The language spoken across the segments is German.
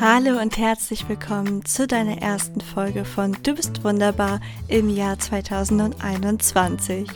Hallo und herzlich willkommen zu deiner ersten Folge von Du bist wunderbar im Jahr 2021.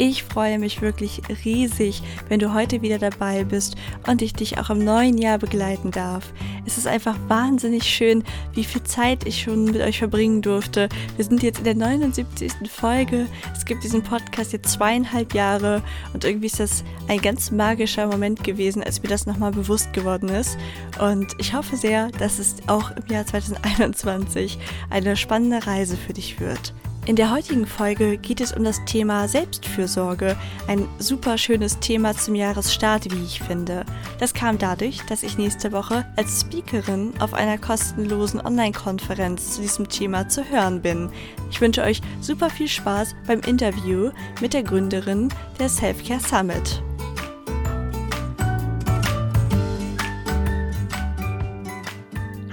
Ich freue mich wirklich riesig, wenn du heute wieder dabei bist und ich dich auch im neuen Jahr begleiten darf. Es ist einfach wahnsinnig schön, wie viel Zeit ich schon mit euch verbringen durfte. Wir sind jetzt in der 79. Folge. Es gibt diesen Podcast jetzt zweieinhalb Jahre und irgendwie ist das ein ganz magischer Moment gewesen, als mir das nochmal bewusst geworden ist. Und ich hoffe sehr, dass es auch im Jahr 2021 eine spannende Reise für dich wird. In der heutigen Folge geht es um das Thema Selbstfürsorge, ein super schönes Thema zum Jahresstart, wie ich finde. Das kam dadurch, dass ich nächste Woche als Speakerin auf einer kostenlosen Online-Konferenz zu diesem Thema zu hören bin. Ich wünsche euch super viel Spaß beim Interview mit der Gründerin der Selfcare Summit.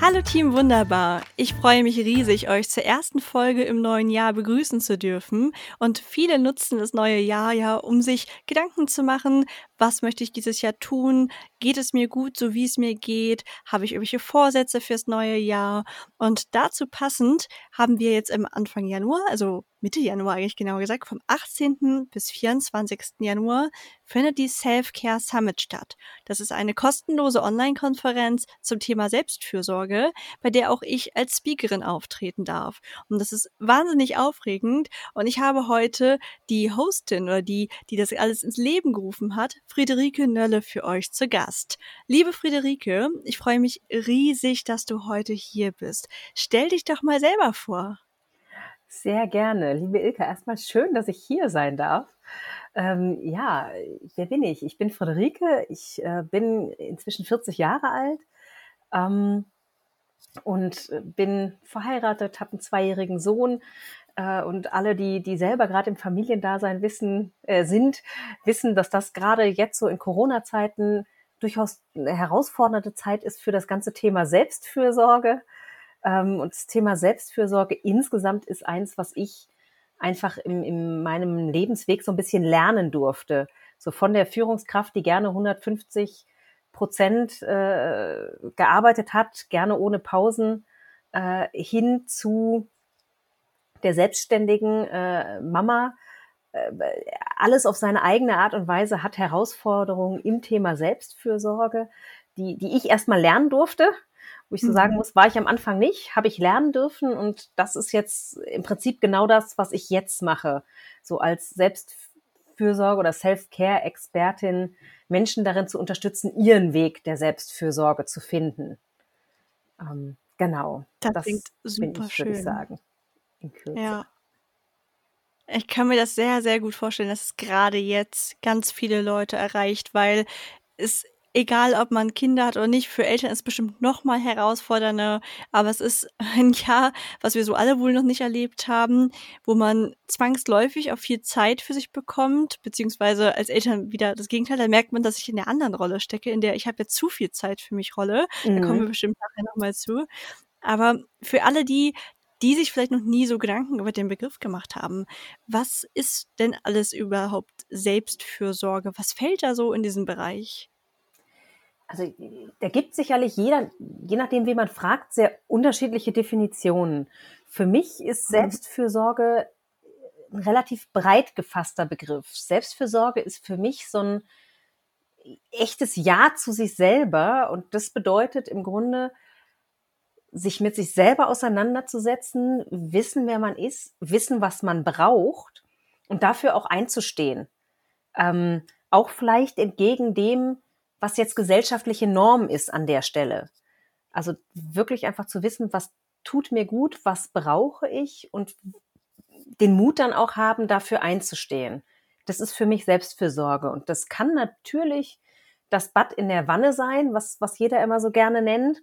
Hallo Team Wunderbar. Ich freue mich riesig, euch zur ersten Folge im neuen Jahr begrüßen zu dürfen. Und viele nutzen das neue Jahr ja, um sich Gedanken zu machen, was möchte ich dieses Jahr tun? Geht es mir gut, so wie es mir geht? Habe ich irgendwelche Vorsätze fürs neue Jahr? Und dazu passend haben wir jetzt im Anfang Januar, also Mitte Januar eigentlich genau gesagt, vom 18. bis 24. Januar findet die Self-Care Summit statt. Das ist eine kostenlose Online-Konferenz zum Thema Selbstfürsorge, bei der auch ich als Speakerin auftreten darf. Und das ist wahnsinnig aufregend. Und ich habe heute die Hostin oder die, die das alles ins Leben gerufen hat, Friederike Nölle für euch zu Gast. Liebe Friederike, ich freue mich riesig, dass du heute hier bist. Stell dich doch mal selber vor. Sehr gerne. Liebe Ilka, erstmal schön, dass ich hier sein darf. Ähm, ja, wer bin ich? Ich bin Friederike. Ich äh, bin inzwischen 40 Jahre alt ähm, und bin verheiratet, habe einen zweijährigen Sohn. Äh, und alle, die, die selber gerade im Familiendasein wissen, äh, sind, wissen, dass das gerade jetzt so in Corona-Zeiten durchaus eine herausfordernde Zeit ist für das ganze Thema Selbstfürsorge. Ähm, und das Thema Selbstfürsorge insgesamt ist eins, was ich einfach im, in meinem Lebensweg so ein bisschen lernen durfte. So von der Führungskraft, die gerne 150 Prozent äh, gearbeitet hat, gerne ohne Pausen, äh, hin zu der selbstständigen äh, Mama. Äh, alles auf seine eigene Art und Weise hat Herausforderungen im Thema Selbstfürsorge, die, die ich erstmal lernen durfte wo ich so sagen mhm. muss, war ich am Anfang nicht, habe ich lernen dürfen und das ist jetzt im Prinzip genau das, was ich jetzt mache. So als Selbstfürsorge oder Self-Care-Expertin Menschen darin zu unterstützen, ihren Weg der Selbstfürsorge zu finden. Ähm, genau. Das, das klingt super ich, schön. Würde ich sagen. Ja. Ich kann mir das sehr, sehr gut vorstellen, dass es gerade jetzt ganz viele Leute erreicht, weil es egal ob man Kinder hat oder nicht, für Eltern ist es bestimmt noch mal herausfordernder, aber es ist ein Jahr, was wir so alle wohl noch nicht erlebt haben, wo man zwangsläufig auch viel Zeit für sich bekommt, beziehungsweise als Eltern wieder das Gegenteil, da merkt man, dass ich in der anderen Rolle stecke, in der ich habe jetzt zu viel Zeit für mich Rolle, mhm. da kommen wir mhm. bestimmt nachher noch mal zu. Aber für alle die, die sich vielleicht noch nie so Gedanken über den Begriff gemacht haben. Was ist denn alles überhaupt Selbstfürsorge? Was fällt da so in diesen Bereich? also da gibt sicherlich jeder, je nachdem, wie man fragt, sehr unterschiedliche Definitionen. Für mich ist mhm. Selbstfürsorge ein relativ breit gefasster Begriff. Selbstfürsorge ist für mich so ein echtes Ja zu sich selber und das bedeutet im Grunde, sich mit sich selber auseinanderzusetzen, wissen, wer man ist, wissen, was man braucht und dafür auch einzustehen. Ähm, auch vielleicht entgegen dem, was jetzt gesellschaftliche Norm ist an der Stelle. Also wirklich einfach zu wissen, was tut mir gut, was brauche ich und den Mut dann auch haben, dafür einzustehen. Das ist für mich Selbstfürsorge. Und das kann natürlich das Bad in der Wanne sein, was, was jeder immer so gerne nennt.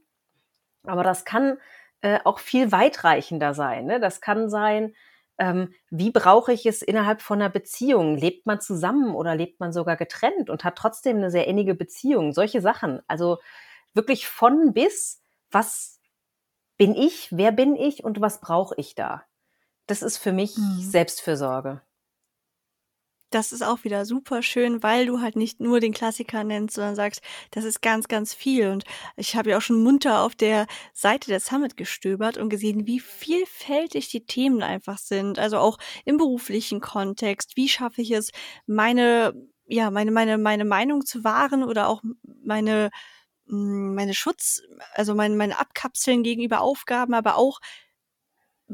Aber das kann äh, auch viel weitreichender sein. Ne? Das kann sein, ähm, wie brauche ich es innerhalb von einer Beziehung? Lebt man zusammen oder lebt man sogar getrennt und hat trotzdem eine sehr innige Beziehung? Solche Sachen. Also wirklich von bis, was bin ich, wer bin ich und was brauche ich da? Das ist für mich mhm. Selbstfürsorge. Das ist auch wieder super schön, weil du halt nicht nur den Klassiker nennst, sondern sagst, das ist ganz, ganz viel. Und ich habe ja auch schon munter auf der Seite der Summit gestöbert und gesehen, wie vielfältig die Themen einfach sind. Also auch im beruflichen Kontext. Wie schaffe ich es, meine, ja, meine, meine, meine Meinung zu wahren oder auch meine, hm, meine Schutz, also meine, meine Abkapseln gegenüber Aufgaben, aber auch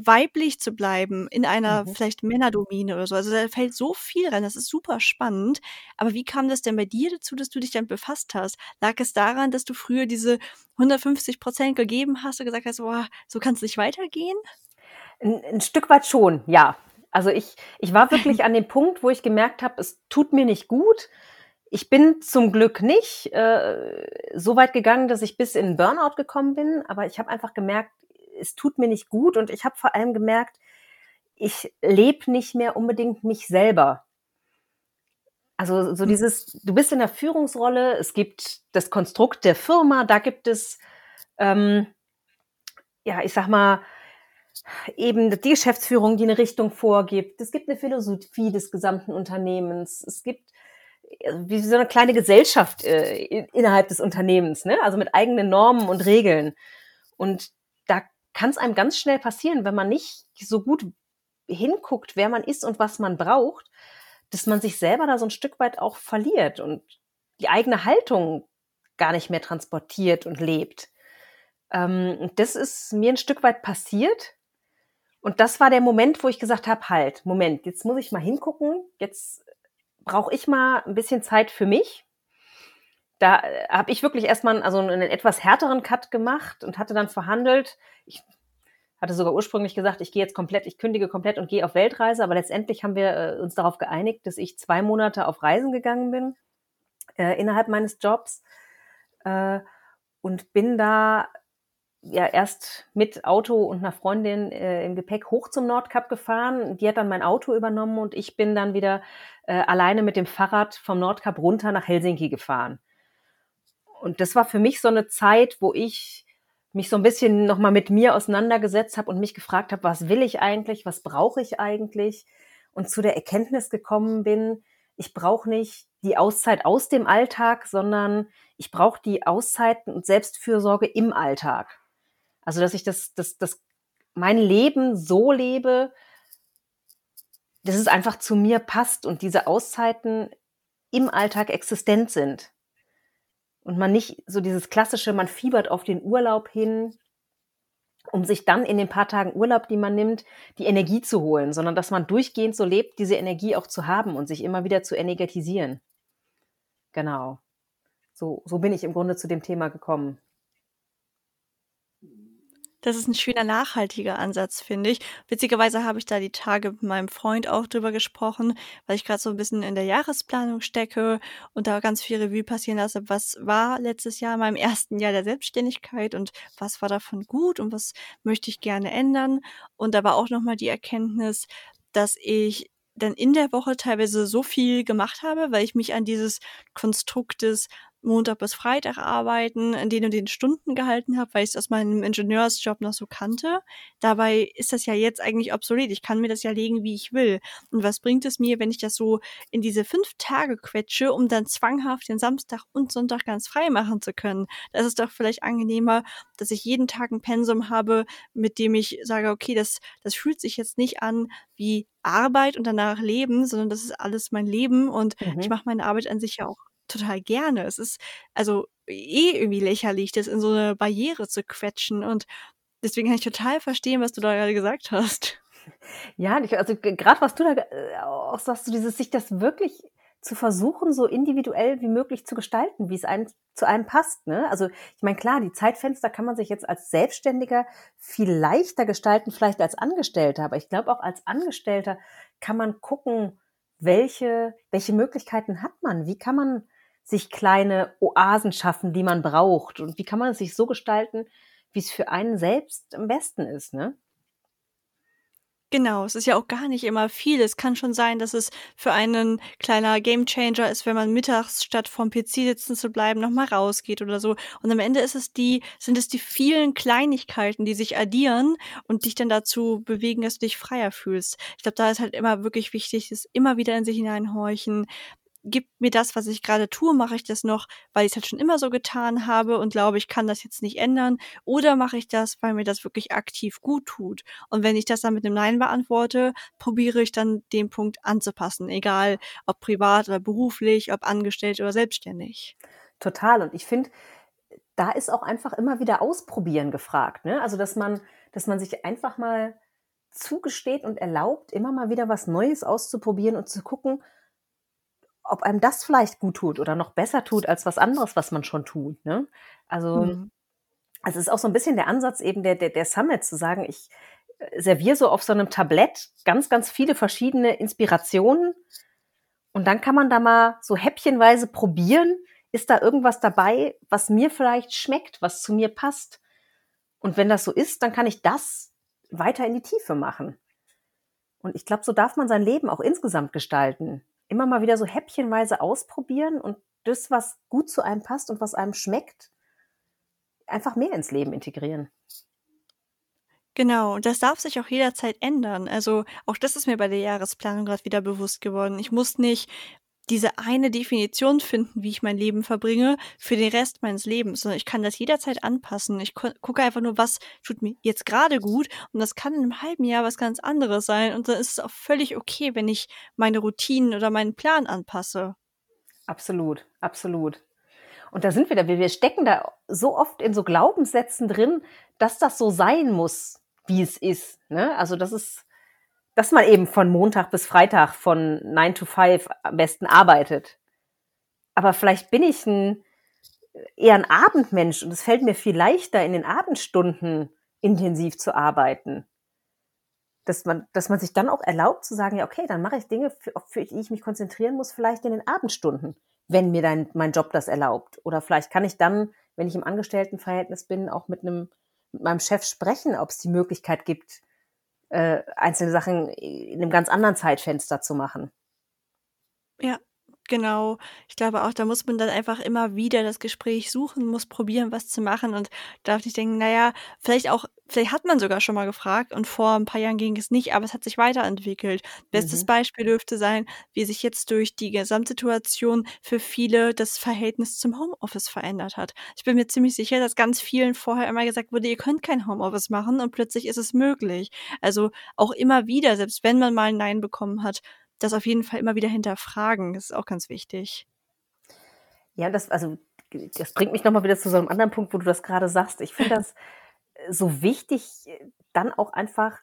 weiblich zu bleiben in einer mhm. vielleicht Männerdomäne oder so. Also da fällt so viel rein, das ist super spannend. Aber wie kam das denn bei dir dazu, dass du dich damit befasst hast? Lag es daran, dass du früher diese 150 Prozent gegeben hast und gesagt hast, boah, so kann es nicht weitergehen? Ein, ein Stück weit schon, ja. Also ich, ich war wirklich an dem Punkt, wo ich gemerkt habe, es tut mir nicht gut. Ich bin zum Glück nicht äh, so weit gegangen, dass ich bis in Burnout gekommen bin, aber ich habe einfach gemerkt, es tut mir nicht gut und ich habe vor allem gemerkt, ich lebe nicht mehr unbedingt mich selber. Also so hm. dieses, du bist in der Führungsrolle, es gibt das Konstrukt der Firma, da gibt es, ähm, ja, ich sag mal, eben die Geschäftsführung, die eine Richtung vorgibt. Es gibt eine Philosophie des gesamten Unternehmens. Es gibt äh, wie so eine kleine Gesellschaft äh, innerhalb des Unternehmens, ne? also mit eigenen Normen und Regeln. Und kann es einem ganz schnell passieren, wenn man nicht so gut hinguckt, wer man ist und was man braucht, dass man sich selber da so ein Stück weit auch verliert und die eigene Haltung gar nicht mehr transportiert und lebt. Ähm, das ist mir ein Stück weit passiert. Und das war der Moment, wo ich gesagt habe, halt, Moment, jetzt muss ich mal hingucken, jetzt brauche ich mal ein bisschen Zeit für mich da äh, habe ich wirklich erstmal also einen etwas härteren Cut gemacht und hatte dann verhandelt. Ich hatte sogar ursprünglich gesagt, ich gehe jetzt komplett, ich kündige komplett und gehe auf Weltreise, aber letztendlich haben wir äh, uns darauf geeinigt, dass ich zwei Monate auf Reisen gegangen bin äh, innerhalb meines Jobs äh, und bin da ja erst mit Auto und einer Freundin äh, im Gepäck hoch zum Nordkap gefahren. Die hat dann mein Auto übernommen und ich bin dann wieder äh, alleine mit dem Fahrrad vom Nordkap runter nach Helsinki gefahren und das war für mich so eine Zeit, wo ich mich so ein bisschen nochmal mit mir auseinandergesetzt habe und mich gefragt habe, was will ich eigentlich, was brauche ich eigentlich? Und zu der Erkenntnis gekommen bin, ich brauche nicht die Auszeit aus dem Alltag, sondern ich brauche die Auszeiten und Selbstfürsorge im Alltag. Also, dass ich das, das, das, mein Leben so lebe, dass es einfach zu mir passt und diese Auszeiten im Alltag existent sind und man nicht so dieses klassische, man fiebert auf den Urlaub hin, um sich dann in den paar Tagen Urlaub, die man nimmt, die Energie zu holen, sondern dass man durchgehend so lebt, diese Energie auch zu haben und sich immer wieder zu energetisieren. Genau. So, so bin ich im Grunde zu dem Thema gekommen. Das ist ein schöner nachhaltiger Ansatz, finde ich. Witzigerweise habe ich da die Tage mit meinem Freund auch drüber gesprochen, weil ich gerade so ein bisschen in der Jahresplanung stecke und da ganz viel Revue passieren lasse. Was war letztes Jahr in meinem ersten Jahr der Selbstständigkeit und was war davon gut und was möchte ich gerne ändern? Und da war auch nochmal die Erkenntnis, dass ich dann in der Woche teilweise so viel gemacht habe, weil ich mich an dieses Konstrukt des Montag bis Freitag arbeiten, in den und den Stunden gehalten habe, weil ich es aus meinem Ingenieursjob noch so kannte. Dabei ist das ja jetzt eigentlich obsolet. Ich kann mir das ja legen, wie ich will. Und was bringt es mir, wenn ich das so in diese fünf Tage quetsche, um dann zwanghaft den Samstag und Sonntag ganz frei machen zu können? Das ist doch vielleicht angenehmer, dass ich jeden Tag ein Pensum habe, mit dem ich sage, okay, das, das fühlt sich jetzt nicht an wie Arbeit und danach Leben, sondern das ist alles mein Leben und mhm. ich mache meine Arbeit an sich ja auch total gerne. Es ist also eh irgendwie lächerlich, das in so eine Barriere zu quetschen. Und deswegen kann ich total verstehen, was du da gerade gesagt hast. Ja, also gerade was du da äh, auch sagst, du dieses sich das wirklich zu versuchen, so individuell wie möglich zu gestalten, wie es einem zu einem passt. Ne? Also ich meine, klar, die Zeitfenster kann man sich jetzt als Selbstständiger viel leichter gestalten, vielleicht als Angestellter, aber ich glaube auch als Angestellter kann man gucken, welche, welche Möglichkeiten hat man, wie kann man sich kleine Oasen schaffen, die man braucht? Und wie kann man es sich so gestalten, wie es für einen selbst am besten ist, ne? Genau, es ist ja auch gar nicht immer viel. Es kann schon sein, dass es für einen kleiner Gamechanger ist, wenn man mittags statt vorm PC sitzen zu bleiben, noch mal rausgeht oder so. Und am Ende ist es die sind es die vielen Kleinigkeiten, die sich addieren und dich dann dazu bewegen, dass du dich freier fühlst. Ich glaube, da ist halt immer wirklich wichtig, das immer wieder in sich hineinhorchen, gibt mir das, was ich gerade tue, mache ich das noch, weil ich es halt schon immer so getan habe und glaube, ich kann das jetzt nicht ändern, oder mache ich das, weil mir das wirklich aktiv gut tut? Und wenn ich das dann mit einem Nein beantworte, probiere ich dann den Punkt anzupassen, egal ob privat oder beruflich, ob angestellt oder selbstständig. Total. Und ich finde, da ist auch einfach immer wieder Ausprobieren gefragt. Ne? Also, dass man, dass man sich einfach mal zugesteht und erlaubt, immer mal wieder was Neues auszuprobieren und zu gucken, ob einem das vielleicht gut tut oder noch besser tut als was anderes, was man schon tut. Ne? Also, mhm. also es ist auch so ein bisschen der Ansatz eben der, der, der Summit zu sagen, ich äh, serviere so auf so einem Tablett ganz, ganz viele verschiedene Inspirationen und dann kann man da mal so häppchenweise probieren, ist da irgendwas dabei, was mir vielleicht schmeckt, was zu mir passt. Und wenn das so ist, dann kann ich das weiter in die Tiefe machen. Und ich glaube, so darf man sein Leben auch insgesamt gestalten immer mal wieder so häppchenweise ausprobieren und das, was gut zu einem passt und was einem schmeckt, einfach mehr ins Leben integrieren. Genau, und das darf sich auch jederzeit ändern. Also auch das ist mir bei der Jahresplanung gerade wieder bewusst geworden. Ich muss nicht diese eine Definition finden, wie ich mein Leben verbringe, für den Rest meines Lebens, sondern ich kann das jederzeit anpassen. Ich gucke einfach nur, was tut mir jetzt gerade gut und das kann in einem halben Jahr was ganz anderes sein und dann ist es auch völlig okay, wenn ich meine Routinen oder meinen Plan anpasse. Absolut, absolut. Und da sind wir da, wir stecken da so oft in so Glaubenssätzen drin, dass das so sein muss, wie es ist. Ne? Also das ist, dass man eben von Montag bis Freitag von 9 to 5 am besten arbeitet. Aber vielleicht bin ich ein, eher ein Abendmensch und es fällt mir viel leichter, in den Abendstunden intensiv zu arbeiten. Dass man, dass man sich dann auch erlaubt zu sagen, ja, okay, dann mache ich Dinge, für, die ich mich konzentrieren muss, vielleicht in den Abendstunden, wenn mir dein, mein Job das erlaubt. Oder vielleicht kann ich dann, wenn ich im Angestelltenverhältnis bin, auch mit einem, mit meinem Chef sprechen, ob es die Möglichkeit gibt, äh, einzelne Sachen in einem ganz anderen Zeitfenster zu machen. Ja, Genau. Ich glaube auch, da muss man dann einfach immer wieder das Gespräch suchen, muss probieren, was zu machen und darf nicht denken, naja, vielleicht auch, vielleicht hat man sogar schon mal gefragt und vor ein paar Jahren ging es nicht, aber es hat sich weiterentwickelt. Bestes mhm. Beispiel dürfte sein, wie sich jetzt durch die Gesamtsituation für viele das Verhältnis zum Homeoffice verändert hat. Ich bin mir ziemlich sicher, dass ganz vielen vorher immer gesagt wurde, ihr könnt kein Homeoffice machen und plötzlich ist es möglich. Also auch immer wieder, selbst wenn man mal ein Nein bekommen hat, das auf jeden Fall immer wieder hinterfragen. Das ist auch ganz wichtig. Ja, das, also, das bringt mich nochmal wieder zu so einem anderen Punkt, wo du das gerade sagst. Ich finde das so wichtig, dann auch einfach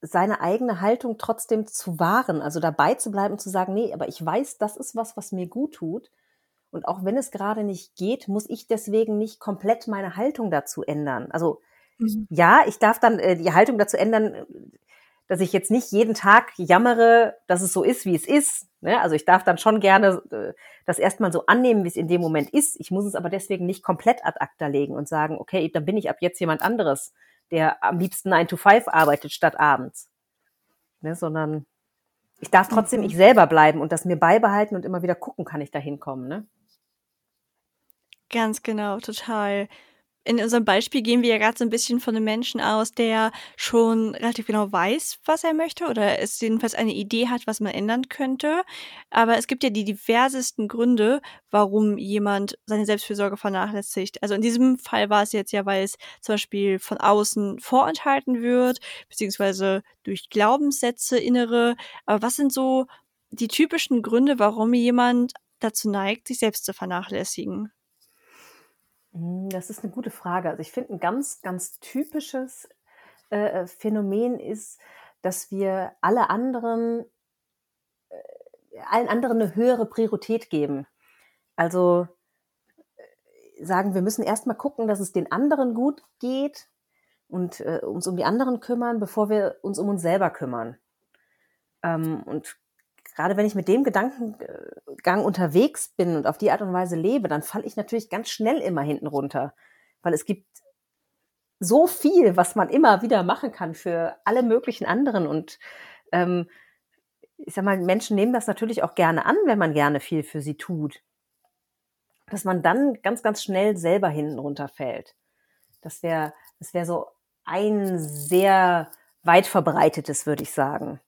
seine eigene Haltung trotzdem zu wahren, also dabei zu bleiben und zu sagen, nee, aber ich weiß, das ist was, was mir gut tut. Und auch wenn es gerade nicht geht, muss ich deswegen nicht komplett meine Haltung dazu ändern. Also mhm. ja, ich darf dann äh, die Haltung dazu ändern, dass ich jetzt nicht jeden Tag jammere, dass es so ist, wie es ist. Ne? Also ich darf dann schon gerne äh, das erstmal so annehmen, wie es in dem Moment ist. Ich muss es aber deswegen nicht komplett ad acta legen und sagen, okay, dann bin ich ab jetzt jemand anderes, der am liebsten 9 to 5 arbeitet statt abends. Ne? Sondern ich darf trotzdem mhm. ich selber bleiben und das mir beibehalten und immer wieder gucken, kann ich da hinkommen. Ne? Ganz genau, total in unserem Beispiel gehen wir ja gerade so ein bisschen von einem Menschen aus, der schon relativ genau weiß, was er möchte oder es jedenfalls eine Idee hat, was man ändern könnte. Aber es gibt ja die diversesten Gründe, warum jemand seine Selbstfürsorge vernachlässigt. Also in diesem Fall war es jetzt ja, weil es zum Beispiel von außen vorenthalten wird, beziehungsweise durch Glaubenssätze innere. Aber was sind so die typischen Gründe, warum jemand dazu neigt, sich selbst zu vernachlässigen? Hm, das ist eine gute Frage. Also, ich finde, ein ganz, ganz typisches, äh, äh, Phänomen ist, dass wir alle anderen äh, allen anderen eine höhere Priorität geben. Also, äh, sagen, wir müssen erst mal gucken, dass es den anderen gut geht und, äh, uns um die anderen kümmern, bevor wir uns um uns selber kümmern. Ähm, und gerade wenn ich mit dem Gedankengang unterwegs bin und auf die Art und Weise lebe, dann falle ich natürlich ganz schnell immer hinten runter. Weil es gibt so viel, was man immer wieder machen kann für alle möglichen anderen. Und ähm, ich sag mal, Menschen nehmen das natürlich auch gerne an, wenn man gerne viel für sie tut. Dass man dann ganz, ganz schnell selber hinten runterfällt. Das wäre das wäre so ein sehr weit verbreitetes, würde ich sagen.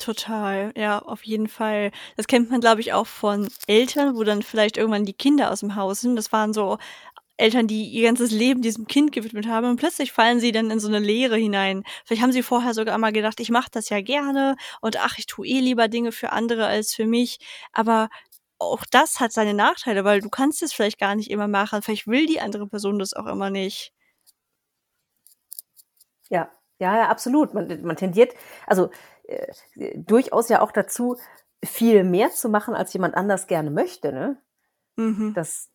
Total, ja, auf jeden Fall. Das kennt man, glaube ich, auch von Eltern, wo dann vielleicht irgendwann die Kinder aus dem Haus sind. Das waren so Eltern, die ihr ganzes Leben diesem Kind gewidmet haben und plötzlich fallen sie dann in so eine Leere hinein. Vielleicht haben sie vorher sogar einmal gedacht, ich mache das ja gerne und ach, ich tue eh lieber Dinge für andere als für mich. Aber auch das hat seine Nachteile, weil du kannst es vielleicht gar nicht immer machen. Vielleicht will die andere Person das auch immer nicht. Ja, ja, ja, absolut. Man, man tendiert, also äh, durchaus ja auch dazu, viel mehr zu machen, als jemand anders gerne möchte. Ne? Mhm. Das,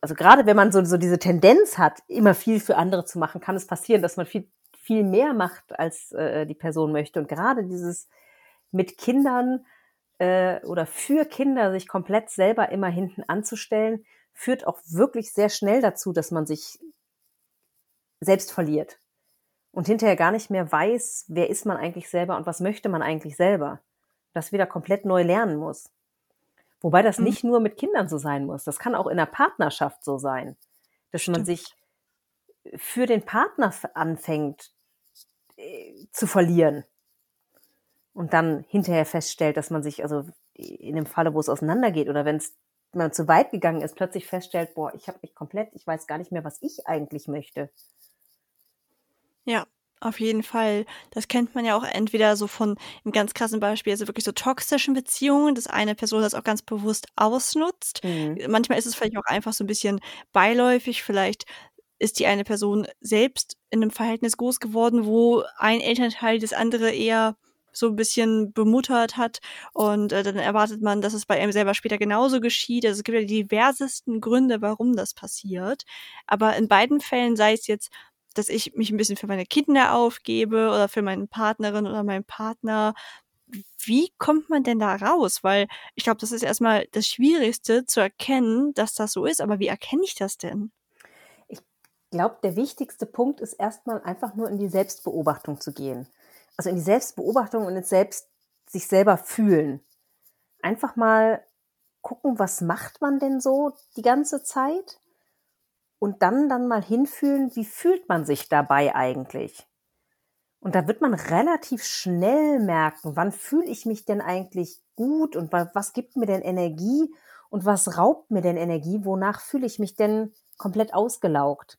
also gerade wenn man so, so diese Tendenz hat, immer viel für andere zu machen, kann es passieren, dass man viel, viel mehr macht, als äh, die Person möchte. Und gerade dieses mit Kindern äh, oder für Kinder sich komplett selber immer hinten anzustellen, führt auch wirklich sehr schnell dazu, dass man sich selbst verliert und hinterher gar nicht mehr weiß, wer ist man eigentlich selber und was möchte man eigentlich selber. Das wieder komplett neu lernen muss. Wobei das mhm. nicht nur mit Kindern so sein muss. Das kann auch in der Partnerschaft so sein, dass Stimmt. man sich für den Partner anfängt äh, zu verlieren und dann hinterher feststellt, dass man sich, also in dem Falle, wo es auseinandergeht oder wenn es man zu weit gegangen ist, plötzlich feststellt, boah, ich habe mich komplett, ich weiß gar nicht mehr, was ich eigentlich möchte. Ja, auf jeden Fall. Das kennt man ja auch entweder so von im ganz krassen Beispiel, also wirklich so toxischen Beziehungen, dass eine Person das auch ganz bewusst ausnutzt. Mhm. Manchmal ist es vielleicht auch einfach so ein bisschen beiläufig, vielleicht ist die eine Person selbst in einem Verhältnis groß geworden, wo ein Elternteil das andere eher so ein bisschen bemuttert hat und äh, dann erwartet man, dass es bei einem selber später genauso geschieht. Also es gibt ja die diversesten Gründe, warum das passiert. Aber in beiden Fällen, sei es jetzt dass ich mich ein bisschen für meine Kinder aufgebe oder für meine Partnerin oder meinen Partner. Wie kommt man denn da raus? Weil ich glaube, das ist erstmal das Schwierigste zu erkennen, dass das so ist. Aber wie erkenne ich das denn? Ich glaube, der wichtigste Punkt ist erstmal einfach nur in die Selbstbeobachtung zu gehen. Also in die Selbstbeobachtung und ins Selbst, sich selber fühlen. Einfach mal gucken, was macht man denn so die ganze Zeit? Und dann dann mal hinfühlen, wie fühlt man sich dabei eigentlich? Und da wird man relativ schnell merken, wann fühle ich mich denn eigentlich gut und was gibt mir denn Energie und was raubt mir denn Energie, wonach fühle ich mich denn komplett ausgelaugt?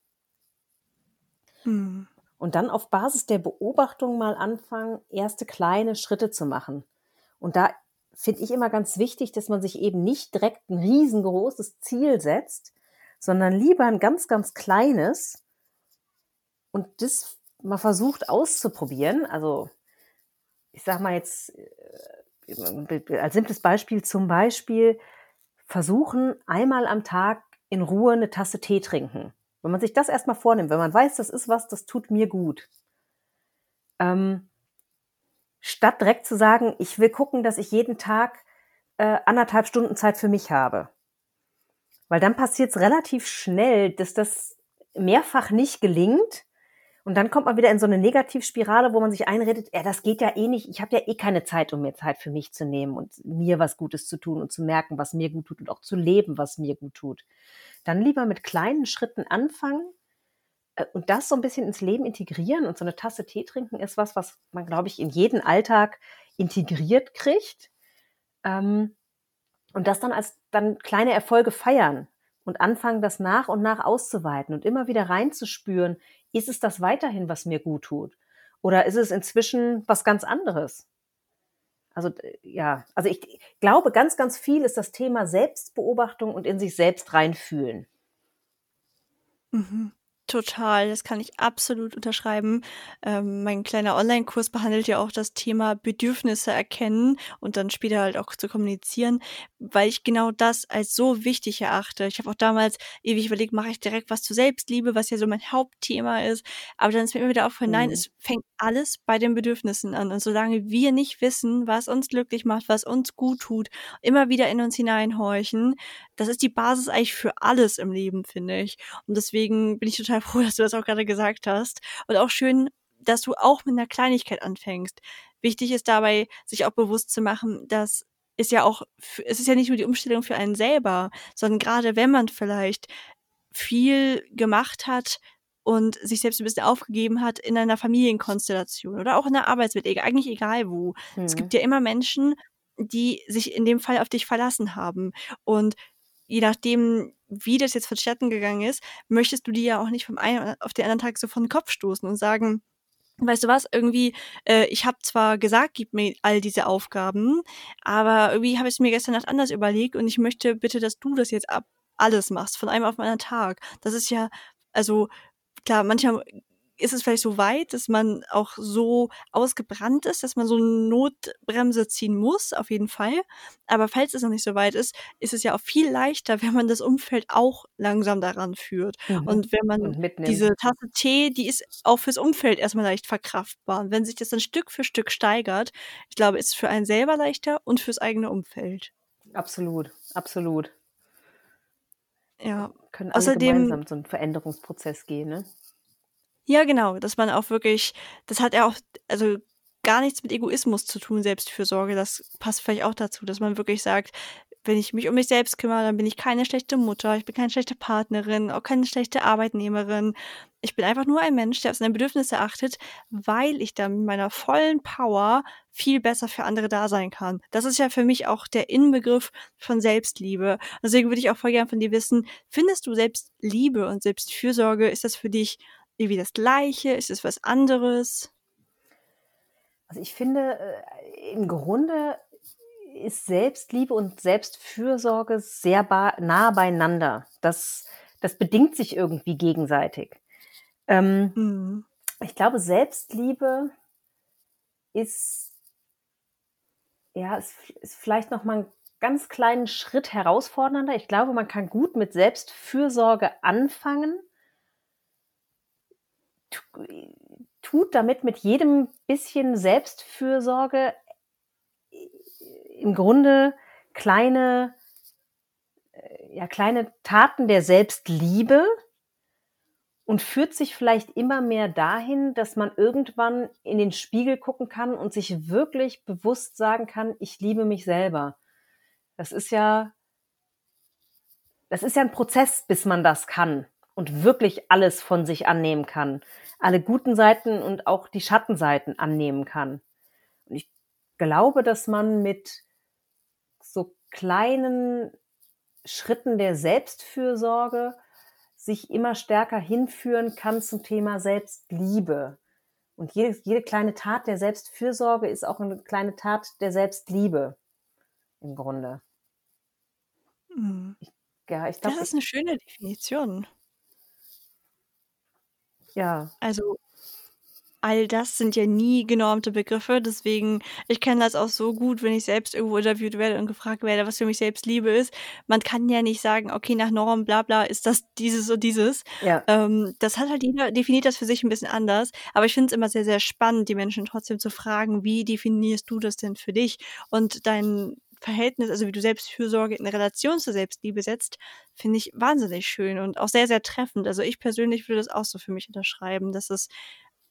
Hm. Und dann auf Basis der Beobachtung mal anfangen, erste kleine Schritte zu machen. Und da finde ich immer ganz wichtig, dass man sich eben nicht direkt ein riesengroßes Ziel setzt, sondern lieber ein ganz, ganz kleines und das mal versucht auszuprobieren. Also ich sage mal jetzt äh, als simples Beispiel zum Beispiel versuchen einmal am Tag in Ruhe eine Tasse Tee trinken. Wenn man sich das erstmal vornimmt, wenn man weiß, das ist was, das tut mir gut. Ähm, statt direkt zu sagen, ich will gucken, dass ich jeden Tag äh, anderthalb Stunden Zeit für mich habe. Weil dann passiert es relativ schnell, dass das mehrfach nicht gelingt. Und dann kommt man wieder in so eine Negativspirale, wo man sich einredet, ja, das geht ja eh nicht, ich habe ja eh keine Zeit, um mir Zeit für mich zu nehmen und mir was Gutes zu tun und zu merken, was mir gut tut und auch zu leben, was mir gut tut. Dann lieber mit kleinen Schritten anfangen äh, und das so ein bisschen ins Leben integrieren. Und so eine Tasse Tee trinken ist was, was man, glaube ich, in jeden Alltag integriert kriegt. Ähm, und das dann als dann kleine Erfolge feiern und anfangen, das nach und nach auszuweiten und immer wieder reinzuspüren, ist es das weiterhin, was mir gut tut? Oder ist es inzwischen was ganz anderes? Also ja, also ich glaube, ganz, ganz viel ist das Thema Selbstbeobachtung und in sich selbst reinfühlen. Mhm. Total, das kann ich absolut unterschreiben. Ähm, mein kleiner Online-Kurs behandelt ja auch das Thema Bedürfnisse erkennen und dann später halt auch zu kommunizieren, weil ich genau das als so wichtig erachte. Ich habe auch damals ewig überlegt, mache ich direkt was zur Selbstliebe, was ja so mein Hauptthema ist. Aber dann ist mir immer wieder aufgefallen, mhm. nein, es fängt alles bei den Bedürfnissen an. Und solange wir nicht wissen, was uns glücklich macht, was uns gut tut, immer wieder in uns hineinhorchen, das ist die Basis eigentlich für alles im Leben, finde ich. Und deswegen bin ich total froh, dass du das auch gerade gesagt hast. Und auch schön, dass du auch mit einer Kleinigkeit anfängst. Wichtig ist dabei, sich auch bewusst zu machen, dass ist ja auch, es ist ja nicht nur die Umstellung für einen selber, sondern gerade wenn man vielleicht viel gemacht hat und sich selbst ein bisschen aufgegeben hat in einer Familienkonstellation oder auch in der Arbeitswelt, eigentlich egal wo. Mhm. Es gibt ja immer Menschen, die sich in dem Fall auf dich verlassen haben. Und je nachdem, wie das jetzt vonstatten gegangen ist, möchtest du die ja auch nicht vom einen auf den anderen Tag so von den Kopf stoßen und sagen, weißt du was, irgendwie, äh, ich habe zwar gesagt, gib mir all diese Aufgaben, aber irgendwie habe ich es mir gestern Nacht anders überlegt und ich möchte bitte, dass du das jetzt ab alles machst, von einem auf einen Tag. Das ist ja, also klar, manchmal ist es vielleicht so weit, dass man auch so ausgebrannt ist, dass man so eine Notbremse ziehen muss, auf jeden Fall. Aber falls es noch nicht so weit ist, ist es ja auch viel leichter, wenn man das Umfeld auch langsam daran führt. Mhm. Und wenn man Und diese Tasse Tee, die ist auch fürs Umfeld erstmal leicht verkraftbar. Und wenn sich das dann Stück für Stück steigert, ich glaube, ist es für einen selber leichter und fürs eigene Umfeld. Absolut, absolut. Ja. Können alle Außerdem, gemeinsam so einen Veränderungsprozess gehen, ne? Ja, genau, dass man auch wirklich, das hat ja auch, also gar nichts mit Egoismus zu tun, Selbstfürsorge. Das passt vielleicht auch dazu, dass man wirklich sagt, wenn ich mich um mich selbst kümmere, dann bin ich keine schlechte Mutter, ich bin keine schlechte Partnerin, auch keine schlechte Arbeitnehmerin. Ich bin einfach nur ein Mensch, der auf seine Bedürfnisse achtet, weil ich dann mit meiner vollen Power viel besser für andere da sein kann. Das ist ja für mich auch der Inbegriff von Selbstliebe. Deswegen würde ich auch voll gerne von dir wissen, findest du Selbstliebe und Selbstfürsorge, ist das für dich irgendwie das Gleiche? Ist es was anderes? Also ich finde, äh, im Grunde ist Selbstliebe und Selbstfürsorge sehr nah beieinander. Das, das bedingt sich irgendwie gegenseitig. Ähm, mhm. Ich glaube, Selbstliebe ist, ja, ist, ist vielleicht noch mal einen ganz kleinen Schritt herausfordernder. Ich glaube, man kann gut mit Selbstfürsorge anfangen tut damit mit jedem bisschen Selbstfürsorge im Grunde kleine, äh, ja, kleine Taten der Selbstliebe und führt sich vielleicht immer mehr dahin, dass man irgendwann in den Spiegel gucken kann und sich wirklich bewusst sagen kann, ich liebe mich selber. Das ist ja, das ist ja ein Prozess, bis man das kann und wirklich alles von sich annehmen kann alle guten Seiten und auch die Schattenseiten annehmen kann. Und ich glaube, dass man mit so kleinen Schritten der Selbstfürsorge sich immer stärker hinführen kann zum Thema Selbstliebe. Und jede, jede kleine Tat der Selbstfürsorge ist auch eine kleine Tat der Selbstliebe im Grunde. Mhm. Ich, ja, ich glaub, das ist eine schöne Definition. Ja. Also all das sind ja nie genormte Begriffe, deswegen ich kenne das auch so gut, wenn ich selbst irgendwo interviewt werde und gefragt werde, was für mich selbst Liebe ist. Man kann ja nicht sagen, okay, nach Norm, bla bla, ist das dieses und dieses. Ja. Ähm, das hat halt jeder, definiert das für sich ein bisschen anders. Aber ich finde es immer sehr, sehr spannend, die Menschen trotzdem zu fragen, wie definierst du das denn für dich? Und dein Verhältnis, also wie du Selbstfürsorge in Relation zur Selbstliebe setzt, finde ich wahnsinnig schön und auch sehr, sehr treffend. Also ich persönlich würde das auch so für mich unterschreiben, dass es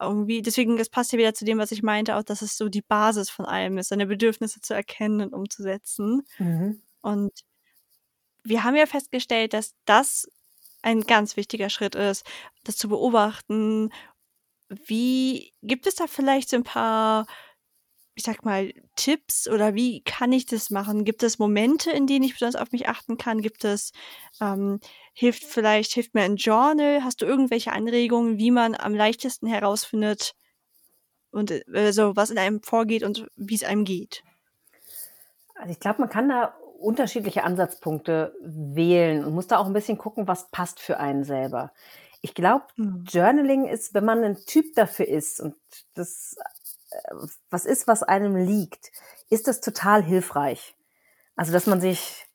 irgendwie, deswegen, das passt ja wieder zu dem, was ich meinte, auch, dass es so die Basis von allem ist, seine Bedürfnisse zu erkennen und umzusetzen. Mhm. Und wir haben ja festgestellt, dass das ein ganz wichtiger Schritt ist, das zu beobachten. Wie gibt es da vielleicht so ein paar ich sag mal, Tipps oder wie kann ich das machen? Gibt es Momente, in denen ich besonders auf mich achten kann? Gibt es, ähm, hilft vielleicht, hilft mir ein Journal? Hast du irgendwelche Anregungen, wie man am leichtesten herausfindet und äh, so, was in einem vorgeht und wie es einem geht? Also ich glaube, man kann da unterschiedliche Ansatzpunkte wählen und muss da auch ein bisschen gucken, was passt für einen selber. Ich glaube, mhm. Journaling ist, wenn man ein Typ dafür ist und das was ist, was einem liegt, ist das total hilfreich. Also, dass man sich,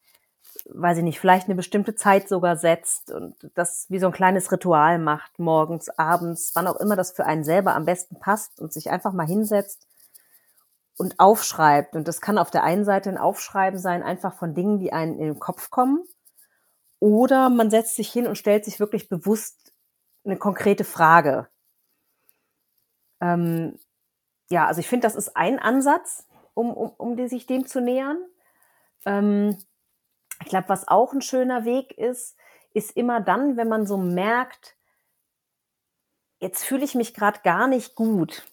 weiß ich nicht, vielleicht eine bestimmte Zeit sogar setzt und das wie so ein kleines Ritual macht, morgens, abends, wann auch immer das für einen selber am besten passt und sich einfach mal hinsetzt und aufschreibt. Und das kann auf der einen Seite ein Aufschreiben sein, einfach von Dingen, die einen in den Kopf kommen. oder man setzt sich hin und stellt sich wirklich bewusst eine konkrete Frage. Ähm, ja, also ich finde, das ist ein Ansatz, um, um, um die, sich dem zu nähern. Ähm, ich glaube, was auch ein schöner Weg ist, ist immer dann, wenn man so merkt, jetzt fühle ich mich gerade gar nicht gut.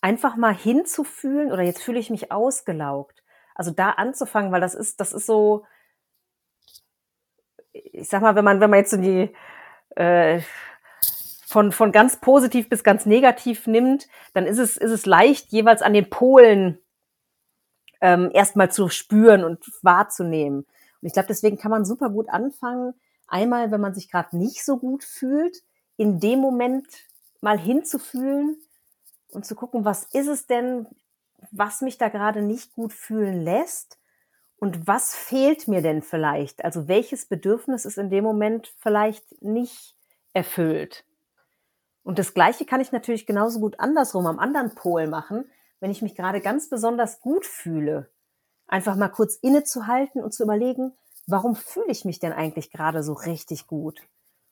Einfach mal hinzufühlen oder jetzt fühle ich mich ausgelaugt. Also da anzufangen, weil das ist, das ist so, ich sag mal, wenn man, wenn man jetzt so die äh, von, von ganz positiv bis ganz negativ nimmt, dann ist es, ist es leicht, jeweils an den Polen ähm, erstmal zu spüren und wahrzunehmen. Und ich glaube, deswegen kann man super gut anfangen, einmal, wenn man sich gerade nicht so gut fühlt, in dem Moment mal hinzufühlen und zu gucken, was ist es denn, was mich da gerade nicht gut fühlen lässt und was fehlt mir denn vielleicht? Also welches Bedürfnis ist in dem Moment vielleicht nicht erfüllt? Und das Gleiche kann ich natürlich genauso gut andersrum am anderen Pol machen, wenn ich mich gerade ganz besonders gut fühle. Einfach mal kurz innezuhalten und zu überlegen, warum fühle ich mich denn eigentlich gerade so richtig gut?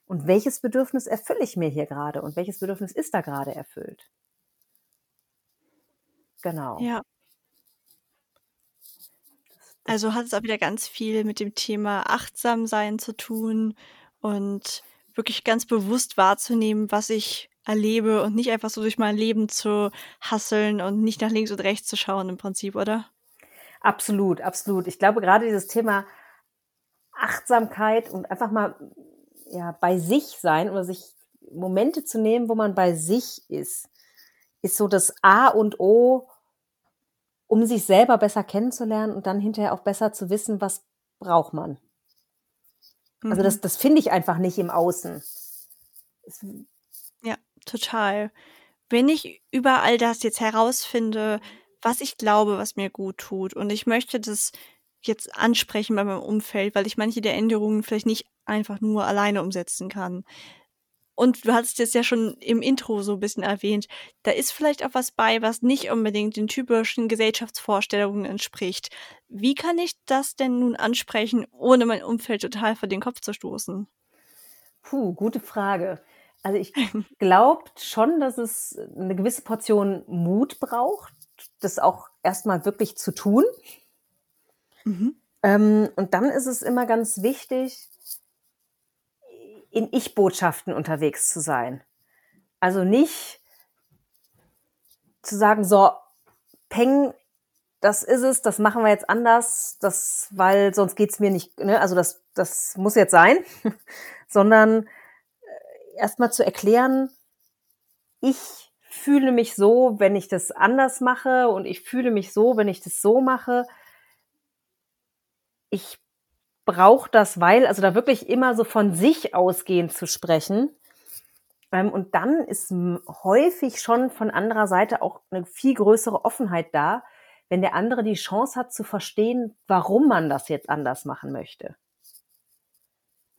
Und welches Bedürfnis erfülle ich mir hier gerade? Und welches Bedürfnis ist da gerade erfüllt? Genau. Ja. Also hat es auch wieder ganz viel mit dem Thema Achtsamsein zu tun und wirklich ganz bewusst wahrzunehmen, was ich erlebe und nicht einfach so durch mein Leben zu hasseln und nicht nach links und rechts zu schauen im Prinzip, oder? Absolut, absolut. Ich glaube, gerade dieses Thema Achtsamkeit und einfach mal ja, bei sich sein oder sich Momente zu nehmen, wo man bei sich ist, ist so das A und O, um sich selber besser kennenzulernen und dann hinterher auch besser zu wissen, was braucht man. Also mhm. das, das finde ich einfach nicht im Außen. Ja, total. Wenn ich über all das jetzt herausfinde, was ich glaube, was mir gut tut, und ich möchte das jetzt ansprechen bei meinem Umfeld, weil ich manche der Änderungen vielleicht nicht einfach nur alleine umsetzen kann. Und du hattest jetzt ja schon im Intro so ein bisschen erwähnt, da ist vielleicht auch was bei, was nicht unbedingt den typischen Gesellschaftsvorstellungen entspricht. Wie kann ich das denn nun ansprechen, ohne mein Umfeld total vor den Kopf zu stoßen? Puh, gute Frage. Also ich glaube schon, dass es eine gewisse Portion Mut braucht, das auch erstmal wirklich zu tun. Mhm. Ähm, und dann ist es immer ganz wichtig, in Ich-Botschaften unterwegs zu sein. Also nicht zu sagen, so, Peng, das ist es, das machen wir jetzt anders, das, weil sonst geht's mir nicht, ne? also das, das muss jetzt sein, sondern äh, erstmal zu erklären, ich fühle mich so, wenn ich das anders mache und ich fühle mich so, wenn ich das so mache. Ich braucht das, weil, also da wirklich immer so von sich ausgehend zu sprechen. Ähm, und dann ist häufig schon von anderer Seite auch eine viel größere Offenheit da, wenn der andere die Chance hat zu verstehen, warum man das jetzt anders machen möchte.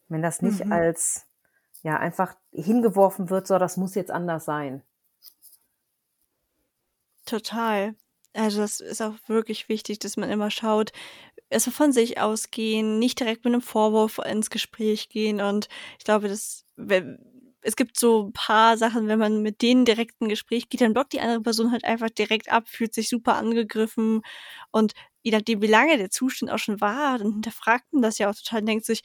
Wenn das nicht mhm. als ja einfach hingeworfen wird, so das muss jetzt anders sein. Total. Also das ist auch wirklich wichtig, dass man immer schaut, also von sich ausgehen, nicht direkt mit einem Vorwurf ins Gespräch gehen. Und ich glaube, das, es gibt so ein paar Sachen, wenn man mit denen direkt ein Gespräch geht, dann blockt die andere Person halt einfach direkt ab, fühlt sich super angegriffen. Und je nachdem, wie lange der Zustand auch schon war, dann hinterfragt man das ja auch total und denkt sich,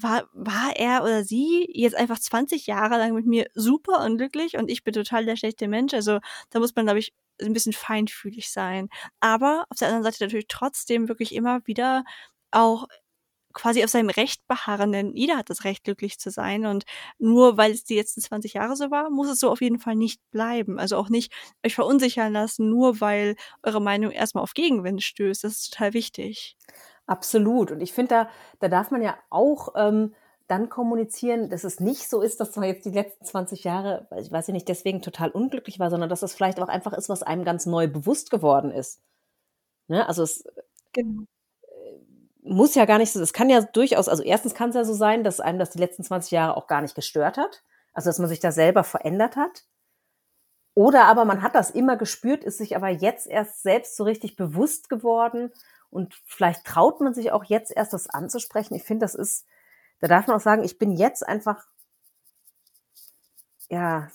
war, war er oder sie jetzt einfach 20 Jahre lang mit mir super unglücklich und ich bin total der schlechte Mensch. Also da muss man, glaube ich, ein bisschen feinfühlig sein. Aber auf der anderen Seite natürlich trotzdem wirklich immer wieder auch quasi auf seinem Recht beharren, denn jeder hat das Recht, glücklich zu sein. Und nur weil es die letzten 20 Jahre so war, muss es so auf jeden Fall nicht bleiben. Also auch nicht euch verunsichern lassen, nur weil eure Meinung erstmal auf Gegenwind stößt. Das ist total wichtig. Absolut. Und ich finde, da, da darf man ja auch ähm, dann kommunizieren, dass es nicht so ist, dass man jetzt die letzten 20 Jahre, ich weiß ja nicht, deswegen total unglücklich war, sondern dass es vielleicht auch einfach ist, was einem ganz neu bewusst geworden ist. Ne? Also es genau. Äh, muss ja gar nicht so, es kann ja durchaus, also erstens kann es ja so sein, dass einem das die letzten 20 Jahre auch gar nicht gestört hat. Also dass man sich da selber verändert hat. Oder aber man hat das immer gespürt, ist sich aber jetzt erst selbst so richtig bewusst geworden Und vielleicht traut man sich auch jetzt erst das anzusprechen. Ich finde, das ist, da darf man auch sagen, ich bin jetzt einfach, ja,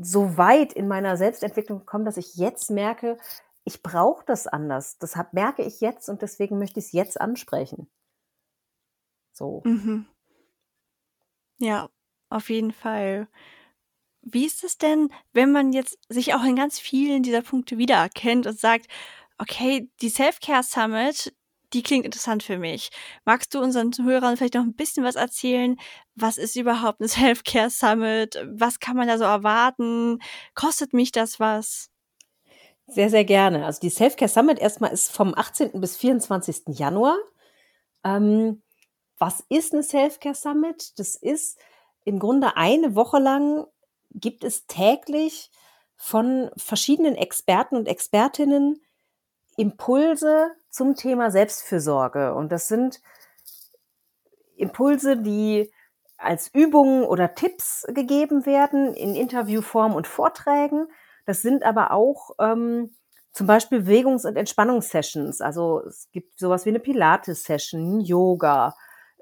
so weit in meiner Selbstentwicklung gekommen, dass ich jetzt merke, ich brauche das anders. Das hab, merke ich jetzt und deswegen möchte ich es jetzt ansprechen. So. Mhm. Ja, auf jeden Fall. Wie ist es denn, wenn man jetzt sich auch in ganz vielen dieser Punkte wiedererkennt und sagt, okay, die Self-Care Summit, die klingt interessant für mich. Magst du unseren Zuhörern vielleicht noch ein bisschen was erzählen? Was ist überhaupt eine Self-Care Summit? Was kann man da so erwarten? Kostet mich das was? Sehr, sehr gerne. Also die Self-Care Summit erstmal ist vom 18. bis 24. Januar. Ähm, was ist eine Self-Care Summit? Das ist im Grunde eine Woche lang gibt es täglich von verschiedenen Experten und Expertinnen Impulse zum Thema Selbstfürsorge. Und das sind Impulse, die als Übungen oder Tipps gegeben werden in Interviewform und Vorträgen. Das sind aber auch ähm, zum Beispiel Bewegungs- und Entspannungssessions. Also es gibt sowas wie eine Pilates-Session, Yoga,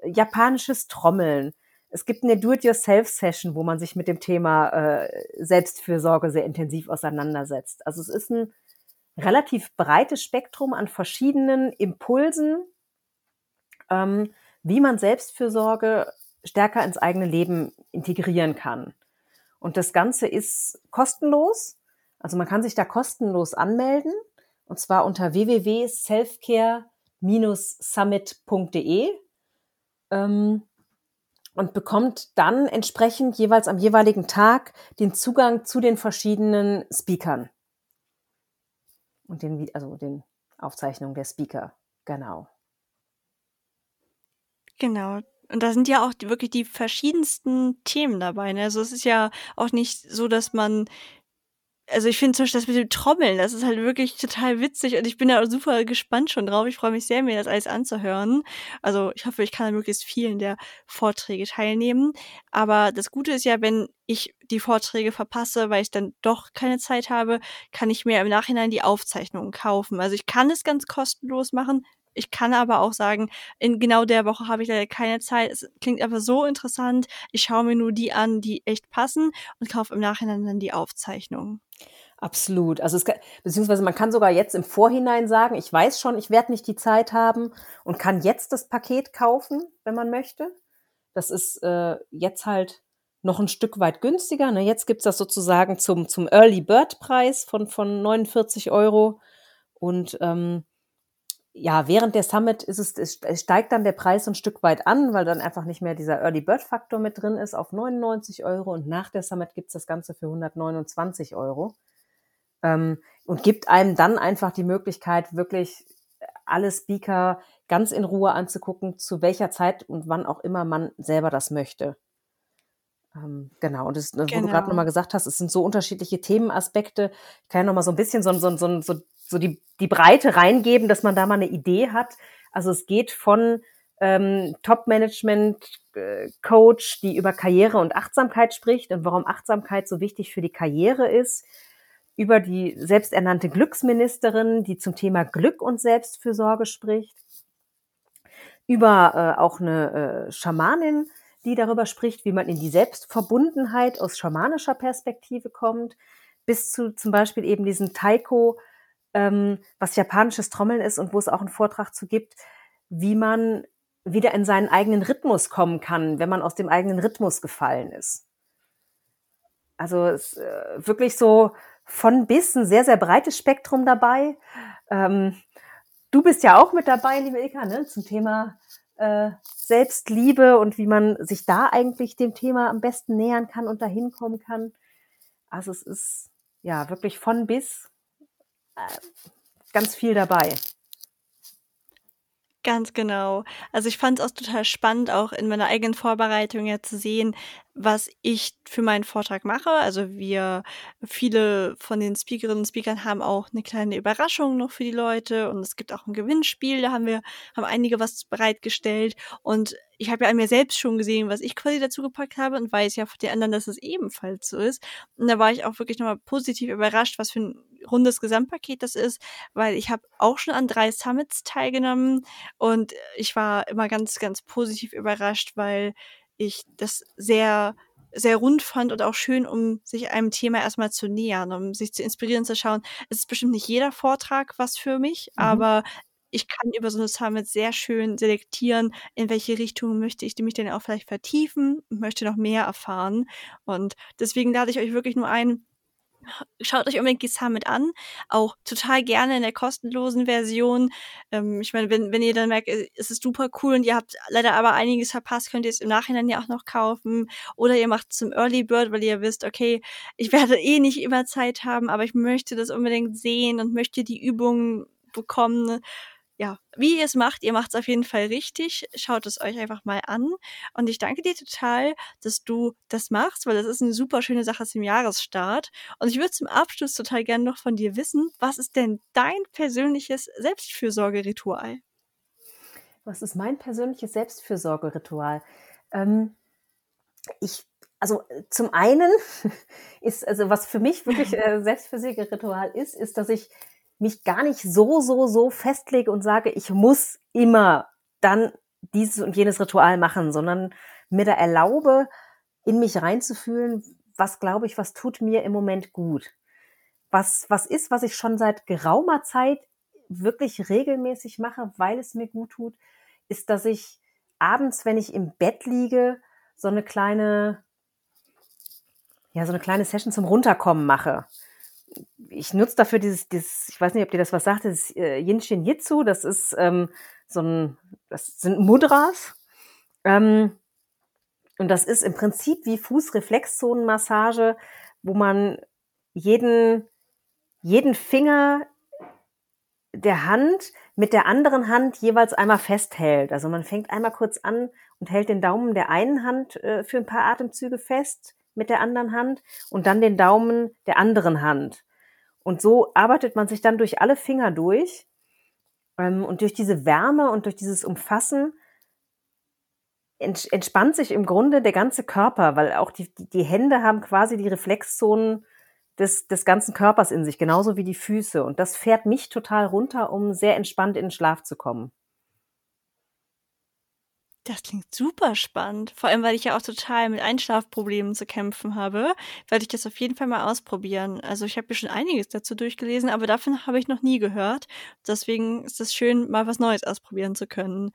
japanisches Trommeln. Es gibt eine Do-it-yourself-Session, wo man sich mit dem Thema äh, Selbstfürsorge sehr intensiv auseinandersetzt. Also es ist ein relativ breites Spektrum an verschiedenen Impulsen, ähm, wie man Selbstfürsorge stärker ins eigene Leben integrieren kann. Und das Ganze ist kostenlos. Also man kann sich da kostenlos anmelden. Und zwar unter www.selfcare-summit.de ähm, und bekommt dann entsprechend jeweils am jeweiligen Tag den Zugang zu den verschiedenen Speakern und den, also den Aufzeichnungen der Speaker. Genau. Genau. Und da sind ja auch wirklich die verschiedensten Themen dabei. Ne? Also es ist ja auch nicht so, dass man also ich finde zum Beispiel das mit dem Trommeln, das ist halt wirklich total witzig und ich bin da super gespannt schon drauf. Ich freue mich sehr, mir das alles anzuhören. Also ich hoffe, ich kann da möglichst vielen der Vorträge teilnehmen. Aber das Gute ist ja, wenn ich die Vorträge verpasse, weil ich dann doch keine Zeit habe, kann ich mir im Nachhinein die Aufzeichnungen kaufen. Also ich kann es ganz kostenlos machen. Ich kann aber auch sagen, in genau der Woche habe ich leider keine Zeit. Es klingt aber so interessant. Ich schaue mir nur die an, die echt passen und kaufe im Nachhinein dann die Aufzeichnungen. Absolut. Also es kann, beziehungsweise man kann sogar jetzt im Vorhinein sagen, ich weiß schon, ich werde nicht die Zeit haben und kann jetzt das Paket kaufen, wenn man möchte. Das ist äh, jetzt halt noch ein Stück weit günstiger. Ne? Jetzt gibt's das sozusagen zum, zum Early Bird Preis von, von 49 Euro. Und ähm, ja, während der Summit ist es, es steigt dann der Preis ein Stück weit an, weil dann einfach nicht mehr dieser Early Bird Faktor mit drin ist auf 99 Euro und nach der Summit gibt's das Ganze für 129 Euro ähm, und gibt einem dann einfach die Möglichkeit, wirklich alle Speaker ganz in Ruhe anzugucken, zu welcher Zeit und wann auch immer man selber das möchte. Ähm, genau, und das, genau. wo du gerade genau. nochmal gesagt hast, es sind so unterschiedliche Themenaspekte. Ich kann ja nochmal so ein bisschen so, so, so, so, so die, die Breite reingeben, dass man da mal eine Idee hat. Also es geht von ähm, Top-Management-Coach, äh, die über Karriere und Achtsamkeit spricht und warum Achtsamkeit so wichtig für die Karriere ist, über die selbsternannte Glücksministerin, die zum Thema Glück und Selbstfürsorge spricht, über äh, auch eine äh, Schamanin, die darüber spricht, wie man in die Selbstverbundenheit aus schamanischer Perspektive kommt, bis zu zum Beispiel eben diesen Taiko, ähm, was japanisches Trommeln ist und wo es auch einen Vortrag zu gibt, wie man wieder in seinen eigenen Rhythmus kommen kann, wenn man aus dem eigenen Rhythmus gefallen ist. Also es, äh, wirklich so von bis ein sehr, sehr breites Spektrum dabei. Ähm, du bist ja auch mit dabei, liebe Ilka, ne, zum Thema äh, Selbstliebe und wie man sich da eigentlich dem Thema am besten nähern kann und dahin kommen kann. Also es ist ja wirklich von bis ganz viel dabei. Ganz genau. Also ich fand es auch total spannend, auch in meiner eigenen Vorbereitung ja zu sehen, was ich für meinen Vortrag mache. Also wir, viele von den Speakerinnen und Speakern haben auch eine kleine Überraschung noch für die Leute und es gibt auch ein Gewinnspiel, da haben wir, haben einige was bereitgestellt und ich habe ja an mir selbst schon gesehen, was ich quasi dazu gepackt habe und weiß ja von den anderen, dass es ebenfalls so ist. Und da war ich auch wirklich nochmal positiv überrascht, was für ein rundes Gesamtpaket das ist, weil ich habe auch schon an drei Summits teilgenommen und ich war immer ganz, ganz positiv überrascht, weil ich das sehr sehr rund fand und auch schön, um sich einem Thema erstmal zu nähern, um sich zu inspirieren, zu schauen. Es ist bestimmt nicht jeder Vortrag was für mich, mhm. aber ich kann über so eine Summit sehr schön selektieren, in welche Richtung möchte ich mich denn auch vielleicht vertiefen, möchte noch mehr erfahren. Und deswegen lade ich euch wirklich nur ein, schaut euch unbedingt Summit an. Auch total gerne in der kostenlosen Version. Ähm, ich meine, wenn, wenn ihr dann merkt, es ist super cool und ihr habt leider aber einiges verpasst, könnt ihr es im Nachhinein ja auch noch kaufen. Oder ihr macht es zum Early Bird, weil ihr wisst, okay, ich werde eh nicht immer Zeit haben, aber ich möchte das unbedingt sehen und möchte die Übungen bekommen ja, wie ihr es macht, ihr macht es auf jeden Fall richtig. Schaut es euch einfach mal an. Und ich danke dir total, dass du das machst, weil das ist eine super schöne Sache zum Jahresstart. Und ich würde zum Abschluss total gerne noch von dir wissen, was ist denn dein persönliches Selbstfürsorgeritual? Was ist mein persönliches Selbstfürsorgeritual? Ähm, ich also zum einen ist, also was für mich wirklich äh, Selbstfürsorgeritual ist, ist, dass ich mich gar nicht so, so, so festlege und sage, ich muss immer dann dieses und jenes Ritual machen, sondern mir da erlaube, in mich reinzufühlen, was glaube ich, was tut mir im Moment gut. Was, was ist, was ich schon seit geraumer Zeit wirklich regelmäßig mache, weil es mir gut tut, ist, dass ich abends, wenn ich im Bett liege, so eine kleine, ja, so eine kleine Session zum Runterkommen mache ich nutze dafür dieses, dieses, ich weiß nicht, ob dir das was sagt, das äh, Yinshin Jitsu, das ist ähm, so ein, das sind Mudras. Ähm, und das ist im Prinzip wie Fußreflexzonenmassage, wo man jeden, jeden Finger der Hand mit der anderen Hand jeweils einmal festhält. Also man fängt einmal kurz an und hält den Daumen der einen Hand äh, für ein paar Atemzüge fest mit der anderen Hand und dann den Daumen der anderen Hand. Und so arbeitet man sich dann durch alle Finger durch. Ähm, und durch diese Wärme und durch dieses Umfassen entspannt sich im Grunde der ganze Körper, weil auch die, die Hände haben quasi die Reflexzonen des, des ganzen Körpers in sich, genauso wie die Füße. Und das fährt mich total runter, um sehr entspannt in den Schlaf zu kommen. Das klingt super spannend. Vor allem, weil ich ja auch total mit Einschlafproblemen zu kämpfen habe, werde ich das auf jeden Fall mal ausprobieren. Also ich habe mir schon einiges dazu durchgelesen, aber davon habe ich noch nie gehört. Deswegen ist es schön, mal was Neues ausprobieren zu können.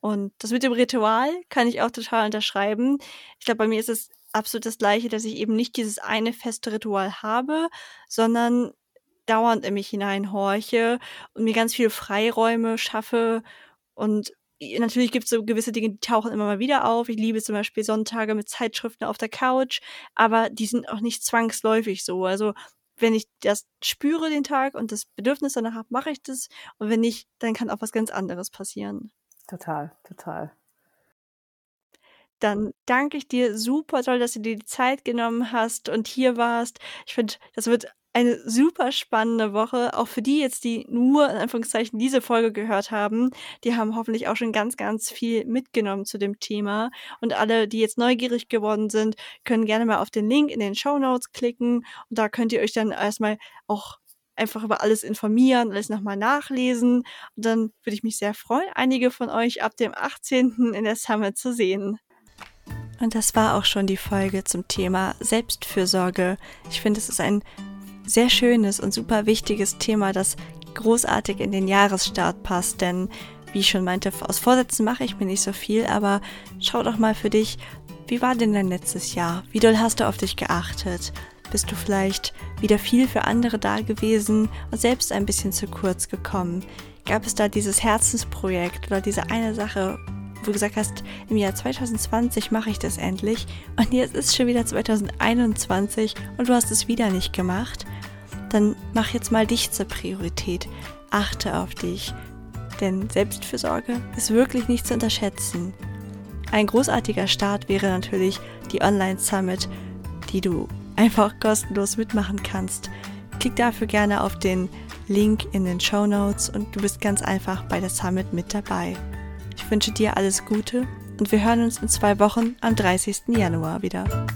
Und das mit dem Ritual kann ich auch total unterschreiben. Ich glaube, bei mir ist es absolut das Gleiche, dass ich eben nicht dieses eine feste Ritual habe, sondern dauernd in mich hineinhorche und mir ganz viele Freiräume schaffe und natürlich gibt es so gewisse Dinge, die tauchen immer mal wieder auf. Ich liebe zum Beispiel Sonntage mit Zeitschriften auf der Couch, aber die sind auch nicht zwangsläufig so. Also wenn ich das spüre den Tag und das Bedürfnis danach habe, mache ich das. Und wenn nicht, dann kann auch was ganz anderes passieren. Total, total. Dann danke ich dir super toll, dass du dir die Zeit genommen hast und hier warst. Ich finde, das wird eine super spannende Woche. Auch für die jetzt, die nur in Anführungszeichen diese Folge gehört haben, die haben hoffentlich auch schon ganz, ganz viel mitgenommen zu dem Thema. Und alle, die jetzt neugierig geworden sind, können gerne mal auf den Link in den Show Notes klicken. Und da könnt ihr euch dann erstmal auch einfach über alles informieren, alles nochmal nachlesen. Und dann würde ich mich sehr freuen, einige von euch ab dem 18. in der Summit zu sehen. Und das war auch schon die Folge zum Thema Selbstfürsorge. Ich finde, es ist ein sehr schönes und super wichtiges Thema, das großartig in den Jahresstart passt, denn wie ich schon meinte, aus Vorsätzen mache ich mir nicht so viel, aber schau doch mal für dich, wie war denn dein letztes Jahr? Wie doll hast du auf dich geachtet? Bist du vielleicht wieder viel für andere da gewesen und selbst ein bisschen zu kurz gekommen? Gab es da dieses Herzensprojekt oder diese eine Sache, wo du gesagt hast, im Jahr 2020 mache ich das endlich und jetzt ist schon wieder 2021 und du hast es wieder nicht gemacht? dann mach jetzt mal dich zur Priorität. Achte auf dich. Denn Selbstfürsorge ist wirklich nicht zu unterschätzen. Ein großartiger Start wäre natürlich die Online Summit, die du einfach kostenlos mitmachen kannst. Klick dafür gerne auf den Link in den Show Notes und du bist ganz einfach bei der Summit mit dabei. Ich wünsche dir alles Gute und wir hören uns in zwei Wochen am 30. Januar wieder.